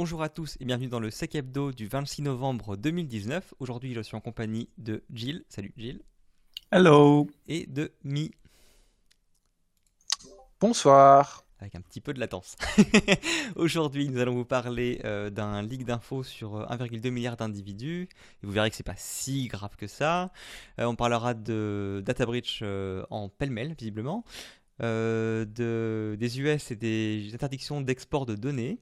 Bonjour à tous et bienvenue dans le Sec Hebdo du 26 novembre 2019. Aujourd'hui, je suis en compagnie de Jill. Salut Jill. Hello. Et de Mi. Bonsoir. Avec un petit peu de latence. Aujourd'hui, nous allons vous parler euh, d'un leak d'infos sur 1,2 euh, milliard d'individus. Et vous verrez que c'est pas si grave que ça. Euh, on parlera de data breach en pêle-mêle, visiblement. de, des US et des interdictions d'export de données.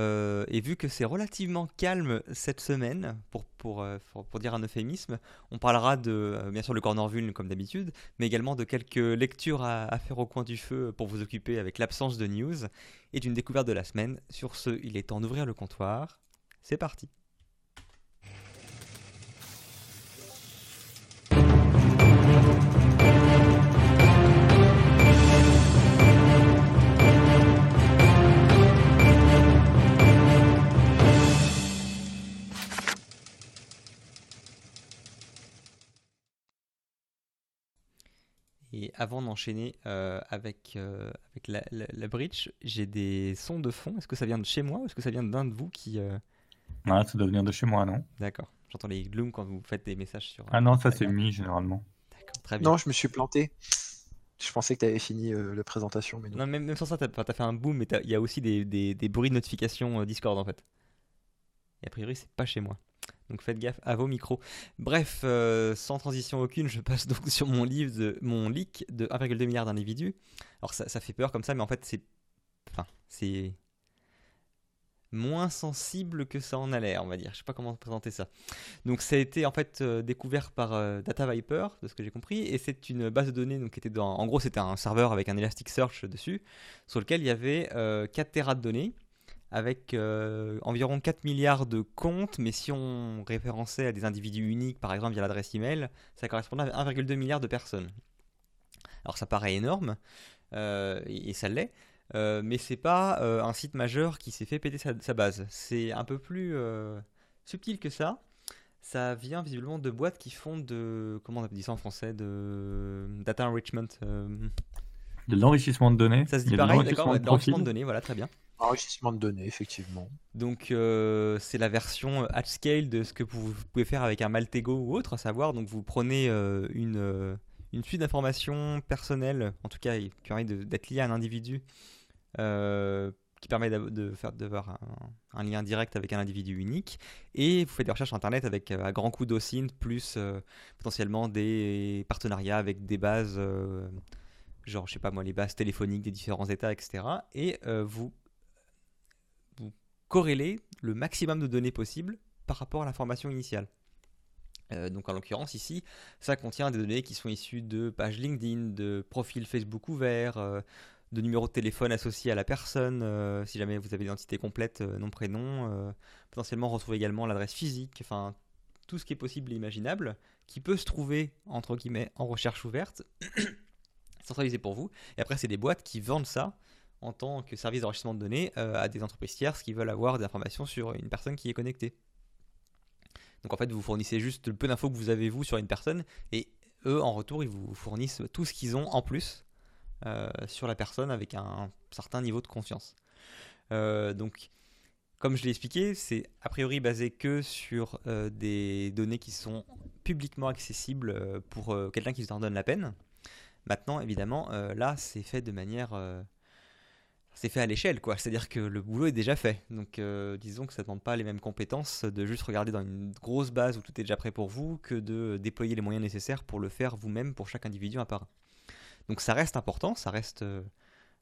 Euh, et vu que c'est relativement calme cette semaine, pour, euh, dire un euphémisme, on parlera de, euh, bien sûr, le corner vuln comme d'habitude, mais également de quelques lectures à, faire au coin du feu pour vous occuper avec l'absence de news et d'une découverte de la semaine. Sur ce, il est temps d'ouvrir le comptoir. C'est parti. Et avant d'enchaîner euh, avec, euh, avec la, la, bridge, j'ai des sons de fond. Est-ce que ça vient de chez moi ou est-ce que ça vient d'un de vous qui. Euh... Ouais, ça doit venir de chez moi, non? D'accord. J'entends les glooms quand vous faites des messages sur. Ah non, ça c'est mis généralement. D'accord, très bien. Non, je me suis planté. Je pensais que tu avais fini la présentation. Mais non. non, même, même sans ça, tu as, fait un boom, mais il y a aussi des, des, des bruits de notification Discord en fait. Et a priori, c'est pas chez moi. Donc faites gaffe à vos micros. Bref, euh, sans transition aucune, je passe donc sur mon livre, mon leak de 1,2 milliard d'individus. Alors ça, ça, fait peur comme ça, mais en fait c'est, moins sensible que ça en a l'air, on va dire. Je sais pas comment présenter ça. Donc ça a été en fait euh, découvert par euh, Data Viper, de ce que j'ai compris, et c'est une base de données donc, qui était dans, en gros c'était un serveur avec un Elasticsearch dessus, sur lequel il y avait 4 Tera de données avec euh, environ 4 milliards de comptes, mais si on référençait à des individus uniques, par exemple via l'adresse email, ça correspondait à 1,2 milliard de personnes. Alors ça paraît énorme, euh, et, ça l'est, euh, mais c'est pas euh, un site majeur qui s'est fait péter sa, base. C'est un peu plus subtil que ça. Ça vient visiblement de boîtes qui font de. Comment on appelle ça en français De data enrichment. De l'enrichissement de données. Ça se dit pareil, d'accord L'enrichissement de données, voilà, très bien. Enrichissement de données, effectivement. Donc euh, c'est la version at scale de ce que vous pouvez faire avec un Maltego ou autre, à savoir donc vous prenez euh, une, euh, une suite d'informations personnelles, en tout cas qui permet d'être lié à un individu, qui permet de faire d'avoir un, lien direct avec un individu unique, et vous faites des recherches internet avec un grand coup d'OSINT plus potentiellement des partenariats avec des bases genre je sais pas moi les bases téléphoniques des différents états etc et vous corréler le maximum de données possibles par rapport à l'information initiale. Euh, donc en l'occurrence ici, ça contient des données qui sont issues de pages LinkedIn, de profils Facebook ouverts, euh, de numéros de téléphone associés à la personne, euh, si jamais vous avez l'identité complète, nom, prénom, potentiellement retrouver également l'adresse physique, enfin tout ce qui est possible et imaginable, qui peut se trouver entre guillemets en recherche ouverte, centralisé pour vous. Et après c'est des boîtes qui vendent ça en tant que service d'enregistrement de données euh, à des entreprises tierces qui veulent avoir des informations sur une personne qui est connectée. Donc en fait, vous fournissez juste le peu d'infos que vous avez vous sur une personne et eux, en retour, ils vous fournissent tout ce qu'ils ont en plus euh, sur la personne avec un certain niveau de confiance. Euh, donc, comme je l'ai expliqué, c'est a priori basé que sur des données qui sont publiquement accessibles pour quelqu'un qui vous en donne la peine. Maintenant, évidemment, là, c'est fait de manière c'est fait à l'échelle, quoi. C'est-à-dire que le boulot est déjà fait. Donc, euh, disons que ça ne demande pas les mêmes compétences de juste regarder dans une grosse base où tout est déjà prêt pour vous que de déployer les moyens nécessaires pour le faire vous-même pour chaque individu à part. Donc, ça reste important, ça reste euh,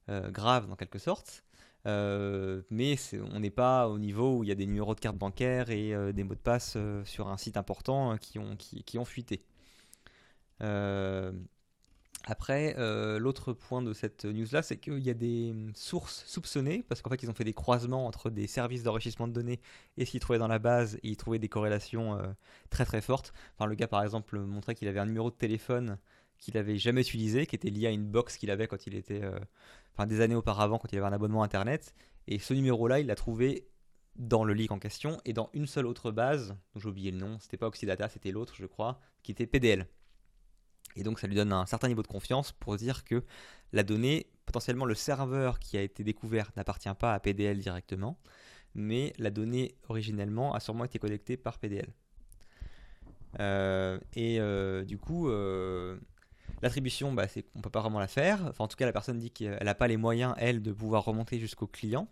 euh, grave dans quelque sorte. mais on n'est pas au niveau où il y a des numéros de carte bancaire et des mots de passe sur un site important qui ont, qui, qui ont fuité. Après, euh, l'autre point de cette news-là, c'est qu'il y a des sources soupçonnées, parce qu'en fait, ils ont fait des croisements entre des services d'enrichissement de données et ce qu'ils trouvaient dans la base, et ils trouvaient des corrélations euh, très très fortes. Enfin, le gars, par exemple, montrait qu'il avait un numéro de téléphone qu'il n'avait jamais utilisé, qui était lié à une box qu'il avait quand il était, euh, enfin, des années auparavant, quand il avait un abonnement Internet. Et ce numéro-là, il l'a trouvé dans le leak en question et dans une seule autre base, dont j'ai oublié le nom, c'était pas Oxidata, c'était l'autre, je crois, qui était PDL. Et donc ça lui donne un certain niveau de confiance pour dire que la donnée, potentiellement le serveur qui a été découvert n'appartient pas à PDL directement, mais la donnée originellement a sûrement été collectée par PDL. Euh, et euh, du coup, euh, l'attribution, bah, c'est qu'on peut pas vraiment la faire. En tout cas, la personne dit qu'elle n'a pas les moyens, elle, de pouvoir remonter jusqu'au client.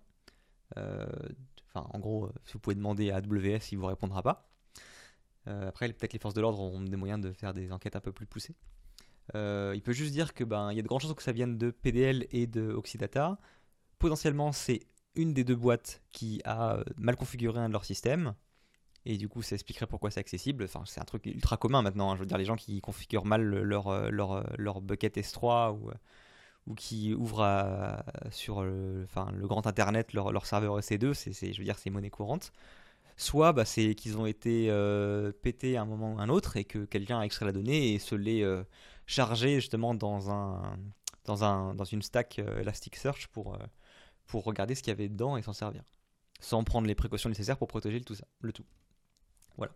Enfin, en gros, si vous pouvez demander à AWS, il vous répondra pas. Après, peut-être les forces de l'ordre auront des moyens de faire des enquêtes un peu plus poussées. il peut juste dire que ben il y a de grandes chances que ça vienne de PDL et de Oxidata. Potentiellement, c'est une des deux boîtes qui a mal configuré un de leurs systèmes et du coup, ça expliquerait pourquoi c'est accessible. Enfin, c'est un truc ultra commun maintenant. Hein. Je veux dire, les gens qui configurent mal leur, euh, leur, euh, leur bucket S3 ou, euh, ou qui ouvrent sur le, enfin, le grand internet leur, leur serveur EC2, c'est, je veux c'est monnaie courante. Soit bah, c'est qu'ils ont été pétés à un moment ou un autre et que quelqu'un a extrait la donnée et se l'est chargé justement dans, un, dans, un, dans une stack Elasticsearch pour, pour regarder ce qu'il y avait dedans et s'en servir. Sans prendre les précautions nécessaires pour protéger le tout. Ça, le tout. Voilà.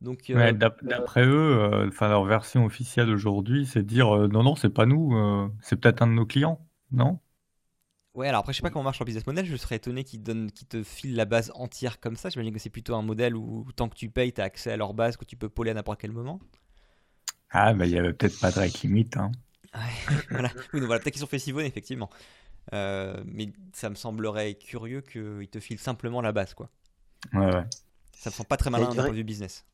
Donc, euh, d'après eux, euh, enfin leur version officielle aujourd'hui, c'est de dire euh, non, non, c'est pas nous, c'est peut-être un de nos clients, non? Ouais, alors après, je sais pas comment marche leur business model. Je serais étonné qu'ils te filent la base entière comme ça. J'imagine que c'est plutôt un modèle où tant que tu payes, tu as accès à leur base que tu peux poler à n'importe quel moment. Ah, bah il y avait peut-être pas de règle limite. Hein. voilà. voilà peut-être qu'ils sont fait effectivement. mais ça me semblerait curieux qu'ils te filent simplement la base, quoi. Ouais, ouais. Ça ne sent pas très malin d'un point de vue business.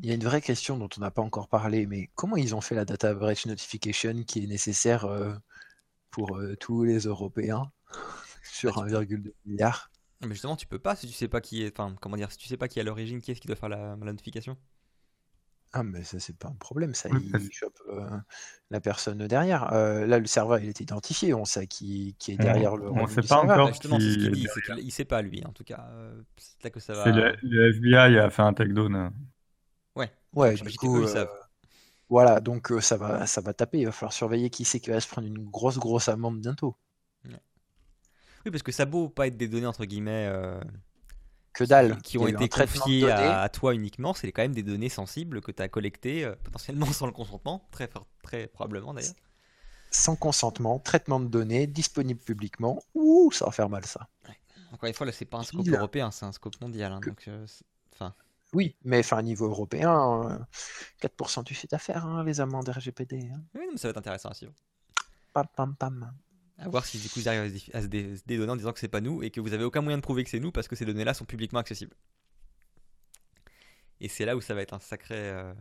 Il y a une vraie question dont on n'a pas encore parlé, mais comment ils ont fait la data breach notification qui est nécessaire euh, pour euh, tous les Européens sur 1,2 bah, milliard Mais justement, tu peux pas si tu sais pas qui est, enfin, comment dire, si tu sais pas qui est à l'origine, qui est-ce qui doit faire la notification? Ah, mais ça, c'est pas un problème, ça, il chope la personne derrière. là, le serveur, il est identifié, on sait qui, qui est derrière le on sait pas encore justement, c'est ce qu'il dit, il sait pas lui, en tout cas. c'est là que ça va. le, FBI a fait un takedown. Ouais, Ouais, du coup, voilà, donc ça va, ça va taper. Il va falloir surveiller qui c'est qui va se prendre une grosse, grosse amende bientôt. Oui, parce que ça beau pas être des données entre guillemets que dalle. Qui, ont été confiées à, toi uniquement, c'est quand même des données sensibles que tu as collectées euh, potentiellement sans le consentement, très, très probablement d'ailleurs. Sans consentement, traitement de données, disponible publiquement. Ouh, ça va faire mal ça. Encore une fois, là, c'est pas un scope européen, c'est un scope mondial. Hein, donc, euh, oui, mais enfin, à niveau européen, 4% du chiffre d'affaires, hein, les amendes RGPD. Hein. Oui, mais ça va être intéressant à suivre. Pam, pam, pam. À voir si du coup ils arrivent à se, dédonner en disant que c'est pas nous et que vous avez aucun moyen de prouver que c'est nous parce que ces données-là sont publiquement accessibles. Et c'est là où ça va être un sacré. Euh,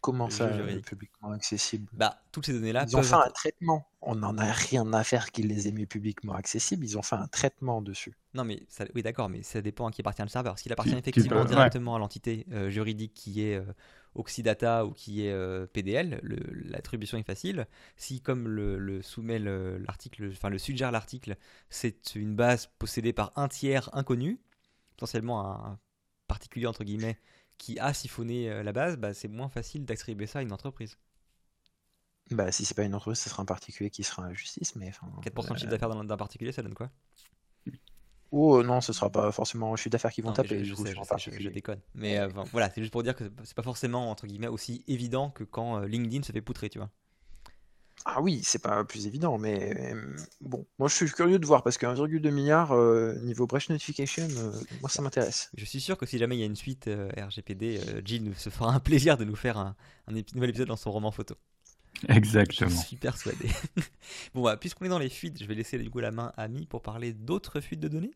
Comment ça, publiquement accessible Bah, toutes ces données-là. Ils ont fait un traitement. On n'en a rien à faire qu'ils les aient mis publiquement accessibles. Ils ont fait un traitement dessus. Non, mais ça, oui, d'accord, mais ça dépend à qui appartient le serveur. S'il appartient effectivement directement à l'entité euh, juridique qui est euh, Oxidata ou qui est euh, PDL, l'attribution est facile. Si, comme le, soumet l'article, enfin le suggère l'article, c'est une base possédée par un tiers inconnu, potentiellement un particulier entre guillemets, qui a siphonné euh, la base, bah, c'est moins facile d'attribuer ça à une entreprise. Bah, si c'est pas une entreprise, ce sera un particulier qui sera à la justice. Mais, 4% de chiffre d'affaires d'un particulier, ça donne quoi? Oh non, ce sera pas forcément le chiffre d'affaires qui vont taper. Je, je, déconne. Mais euh, voilà, c'est juste pour dire que c'est pas forcément entre guillemets aussi évident que quand euh, LinkedIn se fait poutrer, tu vois. Ah oui, c'est pas plus évident, mais euh, bon, moi je suis curieux de voir parce que 1,2 milliard euh, niveau breach notification, euh, moi ça m'intéresse. Je suis sûr que si jamais il y a une suite RGPD, Jill se fera un plaisir de nous faire un, nouvel épisode dans son roman photo. Exactement. Je suis persuadé. bon, bah, puisqu'on est dans les fuites, je vais laisser du coup la main à Mi pour parler d'autres fuites de données.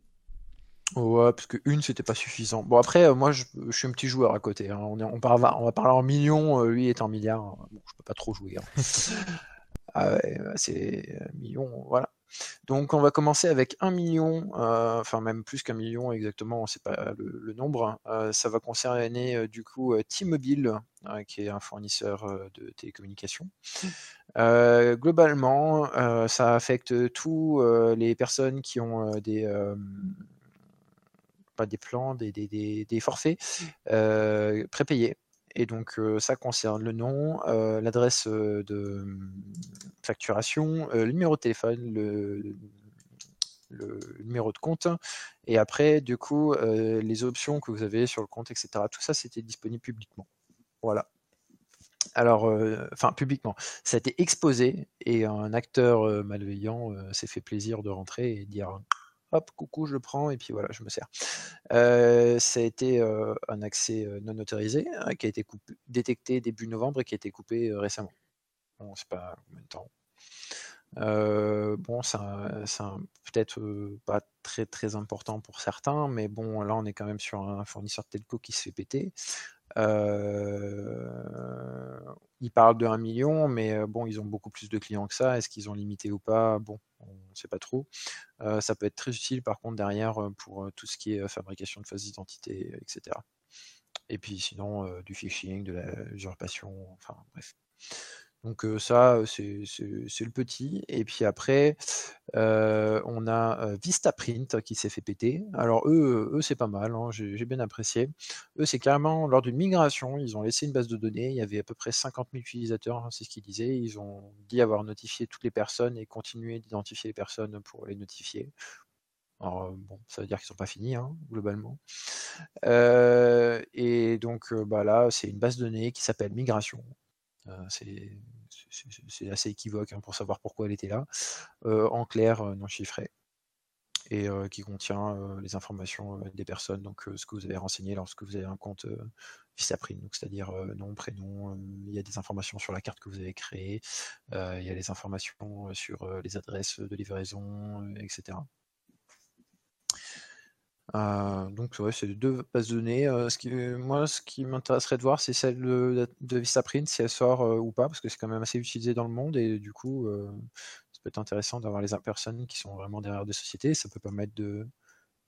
Ouais, parce que une c'était pas suffisant. Bon après, moi je, suis un petit joueur à côté. Hein. On, on, on, va parler en millions, lui est en milliards. Bon, je peux pas trop jouer. Hein. Ah c'est euh, millions, voilà. Donc on va commencer avec un million, euh, enfin même plus qu'un million exactement, on ne sait pas le, nombre. Euh, ça va concerner du coup T-Mobile, qui est un fournisseur de télécommunications. globalement, ça affecte tous les personnes qui ont des pas des plans, des, des, des forfaits prépayés. Et donc ça concerne le nom, l'adresse de mmh, facturation, le numéro de téléphone, le, numéro de compte, et après, du coup, les options que vous avez sur le compte, etc. Tout ça, c'était disponible publiquement. Voilà. Alors, enfin, publiquement, ça a été exposé et un acteur malveillant s'est fait plaisir de rentrer et dire hop, coucou, je le prends et puis voilà, je me sers. Euh, ça a été un accès non autorisé hein, qui a été détecté début novembre et qui a été coupé récemment. On ne sait pas combien de temps. bon, c'est peut-être pas très très important pour certains, mais bon, là on est quand même sur un fournisseur telco qui se fait péter. Euh, ils parlent de 1 million, mais bon, ils ont beaucoup plus de clients que ça. Est-ce qu'ils ont limité ou pas? Bon, on ne sait pas trop. ça peut être très utile par contre derrière pour tout ce qui est fabrication de fausses identités, etc. Et puis sinon, du phishing, de la usurpation, enfin bref. Donc ça, c'est le petit. Et puis après, on a Vistaprint qui s'est fait péter. Alors eux, eux c'est pas mal, hein, j'ai bien apprécié. Eux, c'est carrément lors d'une migration, ils ont laissé une base de données. Il y avait à peu près 50 000 utilisateurs, hein, c'est ce qu'ils disaient. Ils ont dit avoir notifié toutes les personnes et continuer d'identifier les personnes pour les notifier. Alors, bon, ça veut dire qu'ils sont pas finis, hein, globalement. et donc, bah là, c'est une base de données qui s'appelle Migration. C'est c'est assez équivoque hein, pour savoir pourquoi elle était là, euh, en clair euh, non chiffré, et euh, qui contient les informations des personnes, donc ce que vous avez renseigné lorsque vous avez un compte Vistaprint, c'est-à-dire nom, prénom, il y a des informations sur la carte que vous avez créée, il y a les informations sur les adresses de livraison, etc. Euh, donc c'est deux bases de données. Euh, qui, moi, ce qui m'intéresserait de voir, c'est celle de, de Vistaprint, si elle sort euh, ou pas, parce que c'est quand même assez utilisé dans le monde et du coup, ça peut être intéressant d'avoir les personnes qui sont vraiment derrière des sociétés. Ça peut permettre de,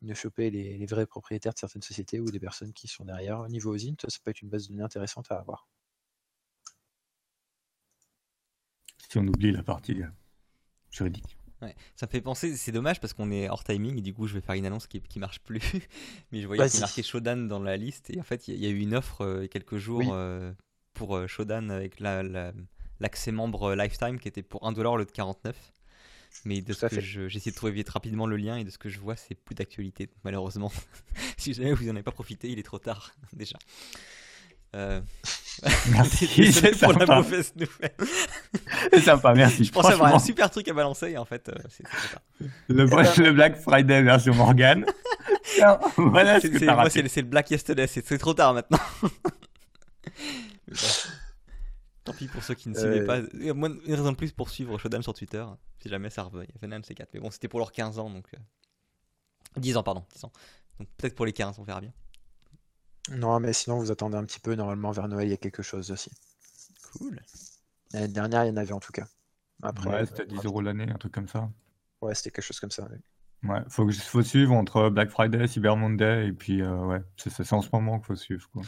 de choper les, vrais propriétaires de certaines sociétés ou des personnes qui sont derrière. Au niveau OSINT, ça peut être une base de données intéressante à avoir. Si on oublie la partie juridique. Ça me fait penser, c'est dommage parce qu'on est hors timing et du coup je vais faire une annonce qui, qui marche plus. Mais je voyais qu'il marqué Shodan dans la liste et en fait il y, a eu une offre euh, il y a quelques jours euh, pour euh, Shodan avec l'accès membre Lifetime qui était pour 1$ au lieu de 49. Mais de ce que j'essaie de trouver vite rapidement le lien et de ce que je vois c'est plus d'actualité malheureusement. si jamais vous n'en avez pas profité il est trop tard déjà. Euh... Merci. pour la mauvaise nouvelle. C'est sympa, merci. Je pensais avoir un super truc à balancer et en fait, euh, c'est. Le, le, Black Friday version Morgan. voilà ce que c'est, moi, c'est, le Black Yesterday. C'est, trop tard maintenant. Tant pis pour ceux qui ne suivaient pas. Moi, une raison de plus pour suivre Shodan sur Twitter, si jamais ça un de ces quatre. Mais bon, c'était pour leurs 15 ans, donc. 10 euh, ans, pardon. 10 ans. Donc peut-être pour les 15, on verra bien. Non, mais sinon, vous attendez un petit peu. Normalement, vers Noël, il y a quelque chose aussi. Cool. L'année dernière, il y en avait en tout cas. Après, ouais, c'était 10 euros l'année, un truc comme ça. Ouais, c'était quelque chose comme ça. Ouais, faut, faut suivre entre Black Friday, Cyber Monday, et puis euh, ouais, c'est en ce moment qu'il faut suivre. Quoi.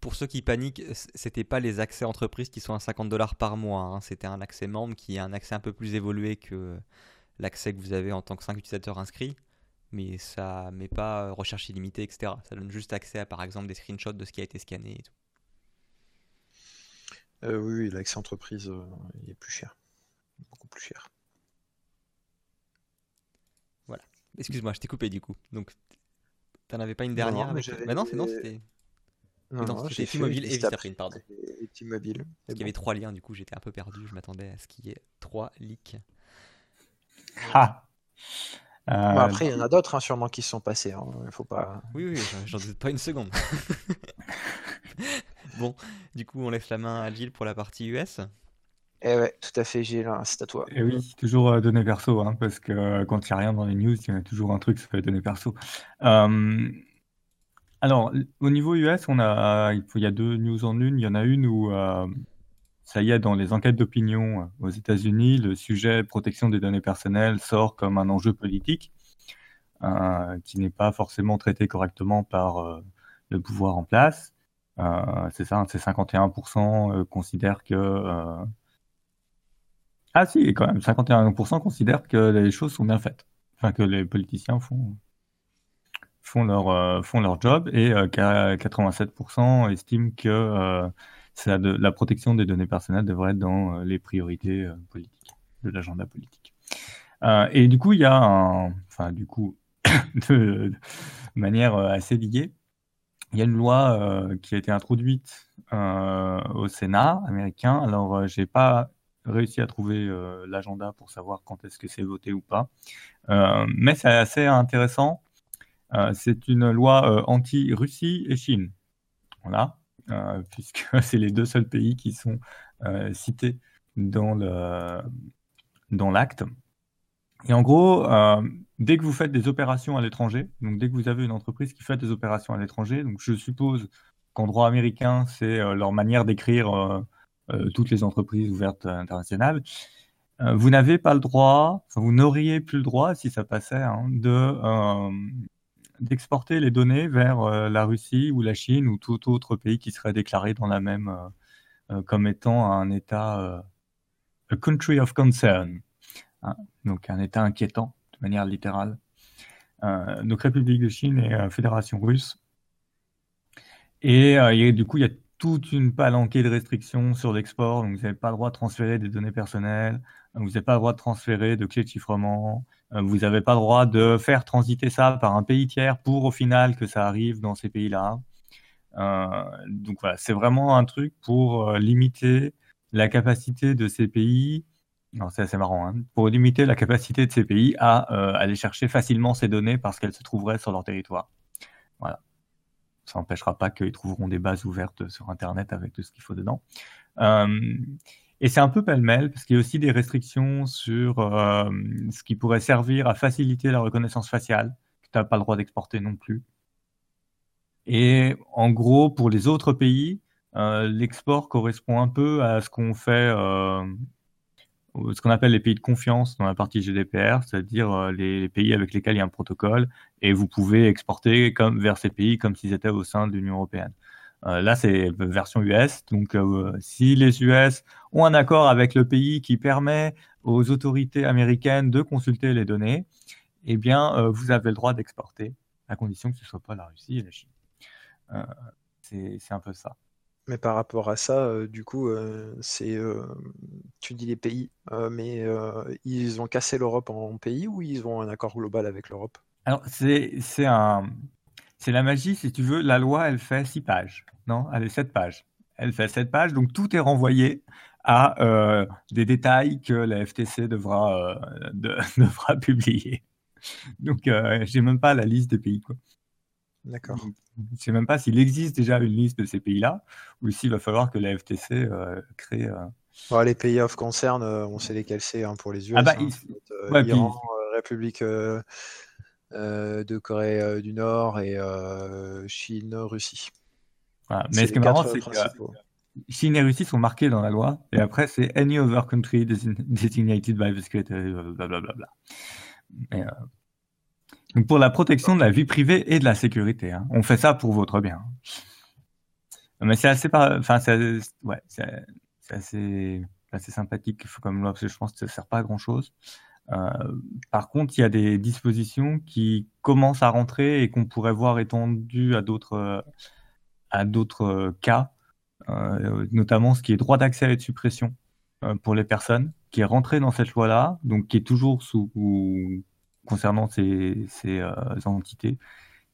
Pour ceux qui paniquent, c'était pas les accès entreprises qui sont à 50 dollars par mois, hein. c'était un accès membre qui est un accès un peu plus évolué que l'accès que vous avez en tant que 5 utilisateurs inscrits mais ça met pas recherche illimitée, etc. Ça donne juste accès à, par exemple, des screenshots de ce qui a été scanné et tout. Euh, oui, l'accès entreprise euh, il est plus cher. Beaucoup plus cher. Voilà. Excuse-moi, je t'ai coupé du coup. Donc, t'en avais pas une dernière non, bah non, c'est non, c'était. Non, non c'était T-Mobile et Vistaprint, pardon. Et T-Mobile. Il y avait trois liens, du coup, j'étais un peu perdu. Je m'attendais à ce qu'il y ait trois leaks. Ah bah, euh, après, il y en a d'autres hein, sûrement qui se sont passés. Hein. Il faut pas. Oui, oui, j'en doute pas une seconde. bon, du coup, on laisse la main à Gilles pour la partie US. Eh ouais, tout à fait, Gilles, hein, c'est à toi. Et eh oui, toujours euh, données perso, hein, parce que euh, quand il n'y a rien dans les news, il y en a toujours un truc, ça fait données perso. alors, au niveau US, on a, il, y a deux news en une. Il y en a une où ça y est, dans les enquêtes d'opinion euh, aux États-Unis, le sujet protection des données personnelles sort comme un enjeu politique euh, qui n'est pas forcément traité correctement par euh, le pouvoir en place. c'est ça, c'est 51% considèrent que... Ah si, quand même, 51% considèrent que les choses sont bien faites. Enfin, que les politiciens font, leur, font leur job et 87% estiment que la protection des données personnelles devrait être dans euh, les priorités euh, politiques, de l'agenda politique. Euh, et du coup, il y a un, enfin, du coup, de, manière assez liée, il y a une loi qui a été introduite au Sénat américain. Alors, j'ai pas réussi à trouver l'agenda pour savoir quand est-ce que c'est voté ou pas. mais c'est assez intéressant. c'est une loi anti-Russie et Chine. Voilà. puisque c'est les deux seuls pays qui sont cités dans le dans l'acte. Et en gros, dès que vous faites des opérations à l'étranger, donc dès que vous avez une entreprise qui fait des opérations à l'étranger, donc je suppose qu'en droit américain, c'est euh, leur manière d'écrire euh, euh, toutes les entreprises ouvertes internationales, vous n'avez pas le droit, vous n'auriez plus le droit, si ça passait, hein, de d'exporter les données vers la Russie ou la Chine ou tout autre pays qui serait déclaré dans la même comme étant un État a country of concern, hein, donc un État inquiétant manière littérale. Euh, donc République de Chine et euh, Fédération russe. Euh, et, du coup, il y a toute une palanquée de restrictions sur l'export. Vous n'avez pas le droit de transférer des données personnelles, vous n'avez pas le droit de transférer de clés de chiffrement, vous n'avez pas le droit de faire transiter ça par un pays tiers pour au final que ça arrive dans ces pays-là. donc voilà, c'est vraiment un truc pour limiter la capacité de ces pays c'est assez marrant, hein. pour limiter la capacité de ces pays à euh, aller chercher facilement ces données parce qu'elles se trouveraient sur leur territoire. Ça n'empêchera pas qu'ils trouveront des bases ouvertes sur Internet avec tout ce qu'il faut dedans. Euh, et c'est un peu pêle-mêle parce qu'il y a aussi des restrictions sur euh, ce qui pourrait servir à faciliter la reconnaissance faciale, que tu n'as pas le droit d'exporter non plus. Et en gros, pour les autres pays, l'export correspond un peu à ce qu'on fait ce qu'on appelle les pays de confiance dans la partie GDPR, c'est-à-dire euh, les, pays avec lesquels il y a un protocole, et vous pouvez exporter vers ces pays comme s'ils étaient au sein de l'Union européenne. Euh, là, c'est version US. Donc, euh, si les US ont un accord avec le pays qui permet aux autorités américaines de consulter les données, eh bien, vous avez le droit d'exporter, à condition que ce ne soit pas la Russie et la Chine. c'est un peu ça. Mais par rapport à ça, euh, du coup, euh, c'est, euh, tu dis les pays, mais ils ont cassé l'Europe en pays ou ils ont un accord global avec l'Europe? Alors, c'est c'est un c'est la magie, si tu veux. La loi, elle fait six pages. Non, elle est sept pages. Elle fait sept pages, donc tout est renvoyé à des détails que la FTC devra, devra publier. Donc, j'ai même pas la liste des pays, quoi. D'accord. Je ne sais même pas s'il existe déjà une liste de ces pays-là, ou s'il va falloir que la FTC euh, crée. Euh, les pays off concernent, euh, on sait lesquels c'est hein, pour les US. Ah bah, hein. Iran, République de Corée du Nord et Chine, Russie. Mais ce qui est marrant, c'est que Chine et Russie sont marqués dans la loi, et après c'est any other country designated by the secretary, blablabla. Mais, donc pour la protection de la vie privée et de la sécurité. Hein. On fait ça pour votre bien. Mais c'est assez, enfin, c'est assez sympathique comme loi, parce que je pense que ça ne sert pas à grand-chose. Euh, par contre, il y a des dispositions qui commencent à rentrer et qu'on pourrait voir étendues à d'autres à d'autres cas, euh, notamment ce qui est droit d'accès et de suppression euh, pour les personnes, qui est rentré dans cette loi-là, donc qui est toujours sous concernant ces, euh, entités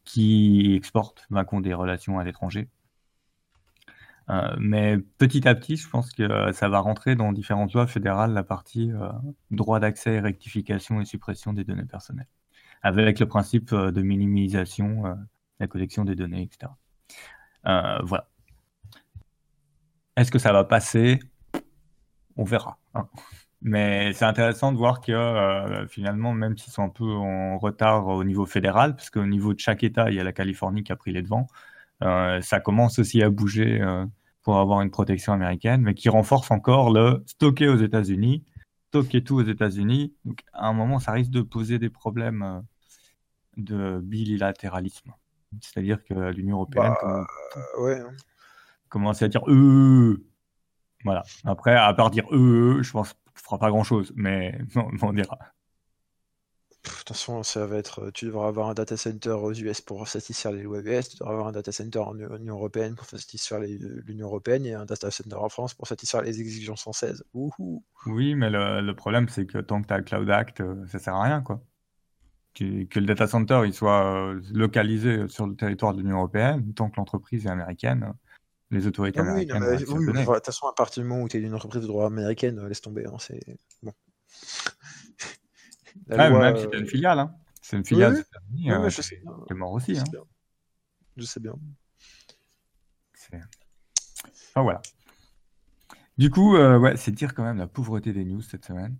qui exportent qui ont des relations à l'étranger. Euh, mais petit à petit, je pense que ça va rentrer dans différentes lois fédérales la partie euh, droit d'accès, rectification et suppression des données personnelles, avec le principe de minimisation, de la collection des données, etc. voilà. Est-ce que ça va passer? On verra. Hein. Mais c'est intéressant de voir que euh, finalement, même s'ils sont un peu en retard au niveau fédéral, parce qu'au niveau de chaque État, il y a la Californie qui a pris les devants, euh, ça commence aussi à bouger euh, pour avoir une protection américaine, mais qui renforce encore le stocker aux États-Unis, stocker tout aux États-Unis. Donc à un moment, ça risque de poser des problèmes de bilatéralisme. C'est-à-dire que l'Union européenne bah, commence, à dire. Voilà. Après, à part dire je pense fera pas grand chose, mais on dira. De toute façon, ça va être. Tu devras avoir un data center aux US pour satisfaire les lois US, tu devras avoir un data center en Union européenne pour satisfaire l'Union européenne et un data center en France pour satisfaire les exigences françaises. Oui, mais le, problème, c'est que tant que tu as le Cloud Act, euh, ça sert à rien, quoi. Que, le data center il soit euh, localisé sur le territoire de l'Union européenne, tant que l'entreprise est américaine, les autorités Ah oui, américaines oui, de toute façon, à partir du moment où tu es une entreprise de droit américaine, euh, laisse tomber. hein, c'est bon. Loi, même si euh, c'est une filiale, hein. C'est une filiale aux États-Unis, euh, je sais t'es mort aussi. Je Hein. sais bien. Je sais bien. Enfin voilà. Du coup, euh, ouais, c'est dire quand même la pauvreté des news cette semaine.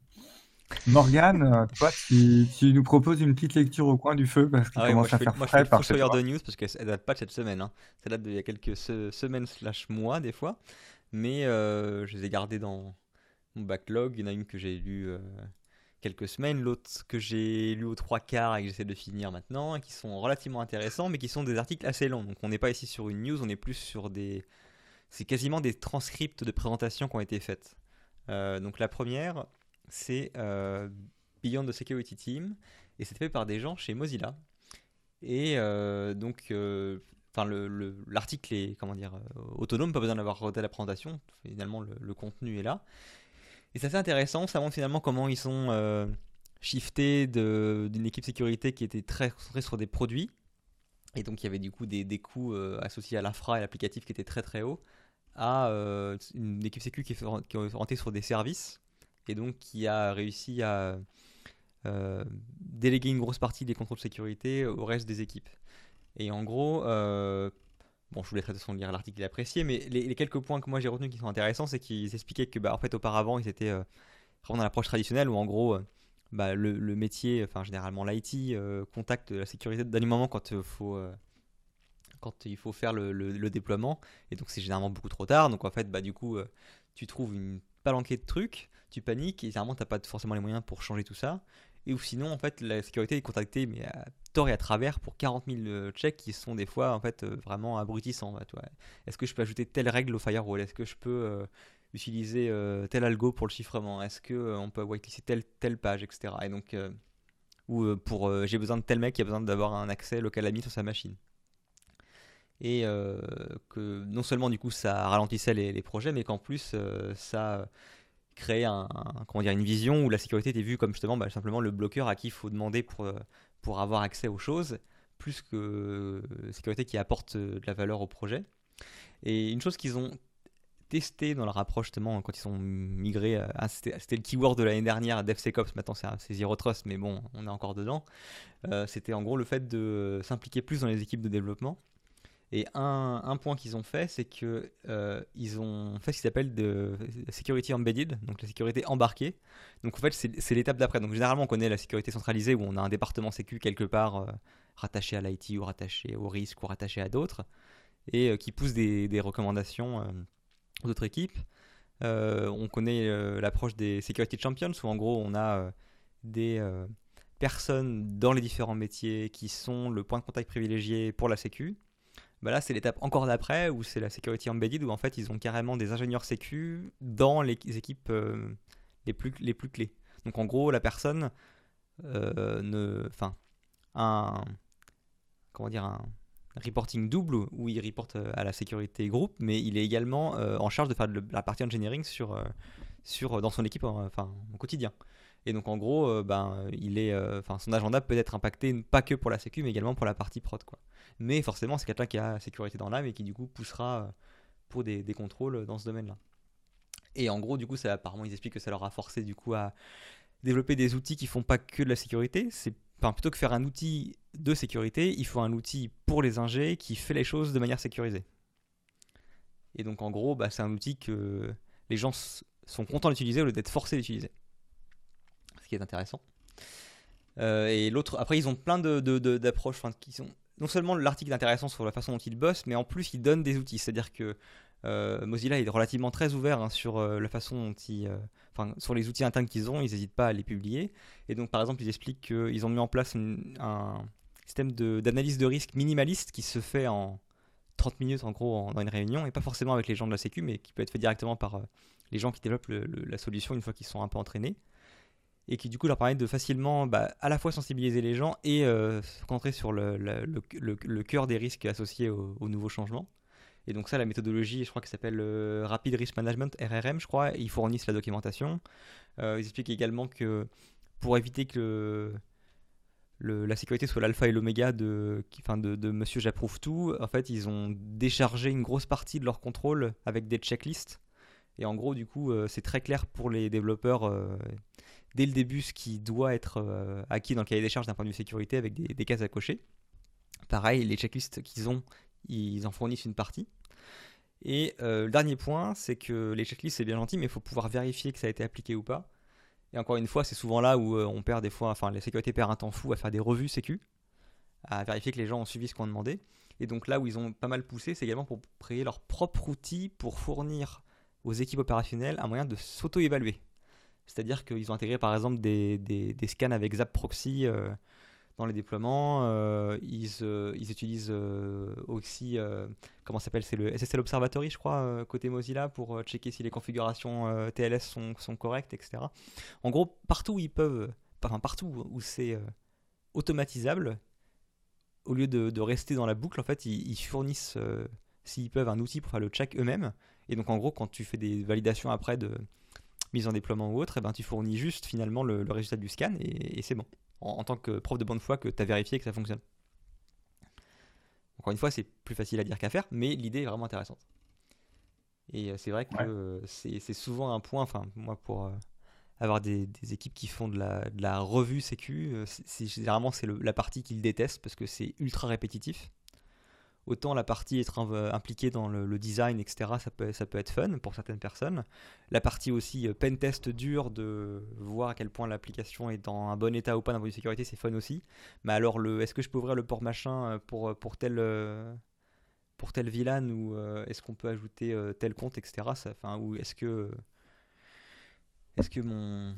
Morgane, euh, toi, tu, tu nous proposes une petite lecture au coin du feu parce qu'il Ah oui, moi commence je à fais, faire moi, je frais le par chez de news parce qu'elle date pas de cette semaine. hein. Ça date d'il y a quelques se- semaines slash mois des fois. Mais euh, je les ai gardées dans mon backlog. Il y en a une que j'ai lue euh, quelques semaines, l'autre que j'ai lu aux trois quarts et que j'essaie de finir maintenant, et qui sont relativement intéressants, mais qui sont des articles assez longs. Donc on n'est pas ici sur une news, on est plus sur des... C'est quasiment des transcripts de présentations qui ont été faites. Euh, donc la première, c'est euh, Beyond the Security Team, et c'est fait par des gens chez Mozilla. Et euh, donc, euh, enfin, le, le- l'article est comment dire autonome, pas besoin d'avoir redé la présentation. Finalement, le, contenu est là. Et c'est assez intéressant. Ça montre finalement comment ils sont shiftés d'une équipe sécurité qui était très concentrée sur des produits. Et donc, il y avait du coup des, des coûts associés à l'infra et l'applicatif qui étaient très très hauts, à une équipe sécu qui est orientée sur des services et donc qui a réussi à euh, déléguer une grosse partie des contrôles de sécurité au reste des équipes. Et en gros, euh, bon, je vous laisserai de toute façon lire l'article et l'apprécier, mais les, quelques points que moi j'ai retenus qui sont intéressants, c'est qu'ils expliquaient que, bah, en fait, auparavant, ils étaient euh, vraiment dans l'approche traditionnelle où, en gros, bah, le, métier, enfin, généralement l'IT, contacte la sécurité d'un moment quand il faut. faire le, le- déploiement, et donc c'est généralement beaucoup trop tard. Donc en fait, bah, du coup, tu trouves une palanquée de trucs, tu paniques, et généralement, tu n'as pas forcément les moyens pour changer tout ça. Et ou sinon, en fait, la sécurité est contactée mais à tort et à travers pour 40 000 euh, checks qui sont des fois en fait euh, vraiment abrutissants. Est-ce que je peux ajouter telle règle au firewall? Est-ce que je peux euh, utiliser euh, tel algo pour le chiffrement? Est-ce que on peut whitelister telle telle page, etc. Et donc, ou pour j'ai besoin de tel mec qui a besoin d'avoir un accès local ami sur sa machine. Et que non seulement du coup ça ralentissait les, projets, mais qu'en plus ça créer une vision où la sécurité était vue comme justement bah, simplement le bloqueur à qui il faut demander pour, euh, pour avoir accès aux choses, plus que euh, sécurité qui apporte euh, de la valeur au projet. Et une chose qu'ils ont testé dans leur approche justement quand ils ont migré, à- à- c'était le keyword de l'année dernière à DevSecOps, maintenant c'est Zero Trust, mais bon, on est encore dedans. Euh, c'était en gros le fait de s'impliquer plus dans les équipes de développement. Et un, point qu'ils ont fait, c'est que euh, ont fait ce qu'ils appellent de la security embedded, donc la sécurité embarquée. Donc en fait, c'est l'étape d'après. Donc généralement, on connaît la sécurité centralisée où on a un département sécu quelque part euh, rattaché à l'IT ou rattaché au risque ou rattaché à d'autres et euh, qui pousse des, des recommandations aux autres équipes. On connaît l'approche des security champions où en gros on a des personnes dans les différents métiers qui sont le point de contact privilégié pour la sécu. Bah là, c'est l'étape encore d'après où c'est la security embedded où en fait ils ont carrément des ingénieurs sécu dans les équipes euh, les, plus, les plus clés. Donc en gros, la personne euh, ne. Enfin, un. Comment dire un reporting double où il reporte euh, à la sécurité groupe, mais il est également euh, en charge de faire la partie engineering sur, sur, dans son équipe enfin, au quotidien. Et donc en gros, euh, ben, il est, euh, son agenda peut être impacté pas que pour la sécu, mais également pour la partie prod. Quoi. Mais forcément, c'est quelqu'un qui a sécurité dans l'âme et qui du coup poussera euh, pour des, contrôles dans ce domaine-là. Et en gros, du coup, ça, apparemment, ils expliquent que ça leur a forcé du coup à développer des outils qui font pas que de la sécurité. C'est plutôt que faire un outil de sécurité, il faut un outil pour les ingés qui fait les choses de manière sécurisée. Et donc, en gros, bah, c'est un outil que les gens sont contents d'utiliser au lieu d'être forcés d'utiliser. Qui est intéressant. Euh, et l'autre, après, ils ont plein de, de- de- d'approches qui sont. Non seulement l'article est intéressant sur la façon dont ils bossent, mais en plus ils donnent des outils. C'est-à-dire que euh, Mozilla est relativement très ouvert hein, sur euh, la façon dont ils, sur les outils internes qu'ils ont, ils n'hésitent pas à les publier. Et donc, par exemple, ils expliquent qu'ils ont mis en place un système d'analyse de, risque minimaliste qui se fait en 30 minutes, en gros, dans une réunion, et pas forcément avec les gens de la Sécu, mais qui peut être fait directement par les gens qui développent la solution une fois qu'ils sont un peu entraînés. Et qui, du coup, leur permet de facilement bah, à la fois sensibiliser les gens et euh, se concentrer sur le, cœur des risques associés au- aux nouveaux changements. Et donc ça, la méthodologie, je crois qu'elle s'appelle euh, Rapid Risk Management, RRM, je crois. Ils fournissent la documentation. Euh, ils expliquent également que pour éviter que la sécurité soit l'alpha et l'oméga de, de, Monsieur J'approuve tout, en fait, ils ont déchargé une grosse partie de leur contrôle avec des checklists. Et en gros, du coup, c'est très clair pour les développeurs dès le début ce qui doit être euh, acquis dans le cahier des charges d'un point de vue sécurité avec des, cases à cocher. Pareil, les checklists qu'ils ont, ils en fournissent une partie. Et le dernier point, c'est que les checklists, c'est bien gentil, mais il faut pouvoir vérifier que ça a été appliqué ou pas. Et encore une fois, c'est souvent là où on perd des fois, enfin, la sécurité perd un temps fou à faire des revues sécu, à vérifier que les gens ont suivi ce qu'on demandé. Et donc là où ils ont pas mal poussé, c'est également pour créer leur propre outil pour fournir aux équipes opérationnelles un moyen de s'auto-évaluer. C'est-à-dire qu'ils ont intégré par exemple des, des, scans avec Zap Proxy euh, dans les déploiements. Euh, ils, euh, ils, utilisent aussi, comment s'appelle C'est le SSL Observatory, je crois, côté Mozilla, pour checker si les configurations TLS sont, sont, correctes, etc. En gros, partout où ils peuvent, enfin partout où c'est automatisable, au lieu de, rester dans la boucle, en fait, ils, ils fournissent, s'ils peuvent, un outil pour faire le check eux-mêmes et donc en gros, quand tu fais des validations après de mise en déploiement ou autre, et eh ben, tu fournis juste finalement le, résultat du scan et, c'est bon. En, tant que preuve de bonne foi que tu as vérifié que ça fonctionne. Encore une fois, c'est plus facile à dire qu'à faire, mais l'idée est vraiment intéressante. Et euh, c'est vrai que c'est souvent un point, enfin moi pour euh, avoir des, équipes qui font de la, revue sécu, euh, généralement c'est la partie qu'ils détestent parce que c'est ultra répétitif. Autant la partie être impliquée dans le, design, etc., ça peut, être fun pour certaines personnes. La partie aussi pen euh, pentest dur de voir à quel point l'application est dans un bon état ou pas d'un point de sécurité, c'est fun aussi. Mais alors, le, est-ce que je peux ouvrir le port machin euh, pour, tel euh, pour ou est-ce qu'on peut ajouter tel compte, etc. Ça, ou est-ce que est-ce que mon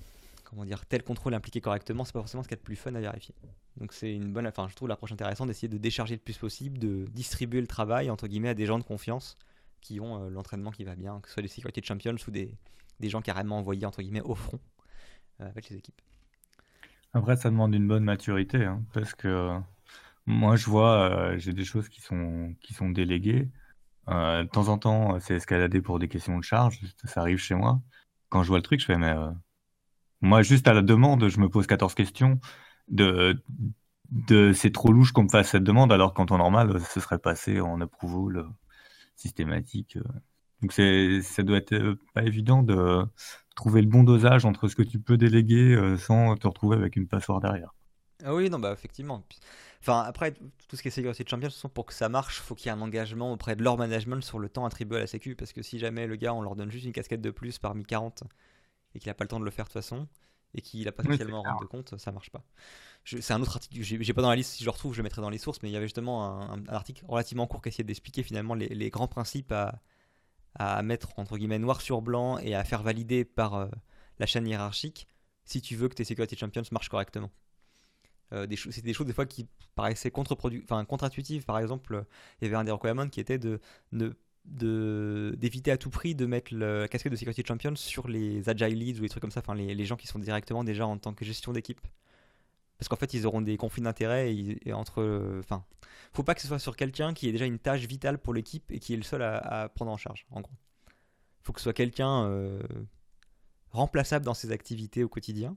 comment dire, tel contrôle impliqué correctement, c'est pas forcément ce qu'il y a de plus fun à vérifier. Donc c'est une bonne, enfin je trouve l'approche intéressante d'essayer de décharger le plus possible, de distribuer le travail entre guillemets à des gens de confiance qui ont euh, l'entraînement qui va bien, que ce soit des sécurités de champions ou des, des gens carrément envoyés entre guillemets au front euh, avec les équipes. Après ça demande une bonne maturité, hein, parce que moi je vois, euh, j'ai des choses qui sont qui sont déléguées. de temps en temps, c'est escaladé pour des questions de charge, ça arrive chez moi. Quand je vois le truc, je fais mais moi, juste à la demande, je me pose 14 questions de, de c'est trop louche qu'on me fasse cette demande, alors qu'en temps normal, ce serait passé en approval systématique. Donc c'est, ça doit être euh, pas évident de trouver le bon dosage entre ce que tu peux déléguer euh, sans te retrouver avec une passoire derrière. Ah oui, non, bah effectivement. Enfin, après, tout ce qui est sécurité de champion, pour que ça marche, faut qu'il y ait un engagement auprès de leur management sur le temps attribué à la sécu. Parce que si jamais le gars, on leur donne juste une casquette de plus parmi 40 et qu'il n'a pas le temps de le faire de toute façon et qu'il n'a pas spécialement rendre compte, ça marche pas. C'est un autre article, j'ai pas dans la liste, si je le retrouve, je le mettrai dans les sources, mais il y avait justement un, article relativement court qui essayait d'expliquer finalement les, grands principes à, à, mettre entre guillemets noir sur blanc et à faire valider par euh, la chaîne hiérarchique si tu veux que tes security champions marchent correctement. Euh, c'est des choses des fois qui paraissaient contre-intuitives. Par exemple, il y avait un des requirements qui était de ne d'éviter à tout prix de mettre la casquette de Security Champion sur les agile leads ou les trucs comme ça, enfin les, gens qui sont directement déjà en tant que gestion d'équipe. Parce qu'en fait, ils auront des conflits d'intérêts et, entre. Enfin, faut pas que ce soit sur quelqu'un qui ait déjà une tâche vitale pour l'équipe et qui est le seul à, prendre en charge, en gros. faut que ce soit quelqu'un euh, remplaçable dans ses activités au quotidien.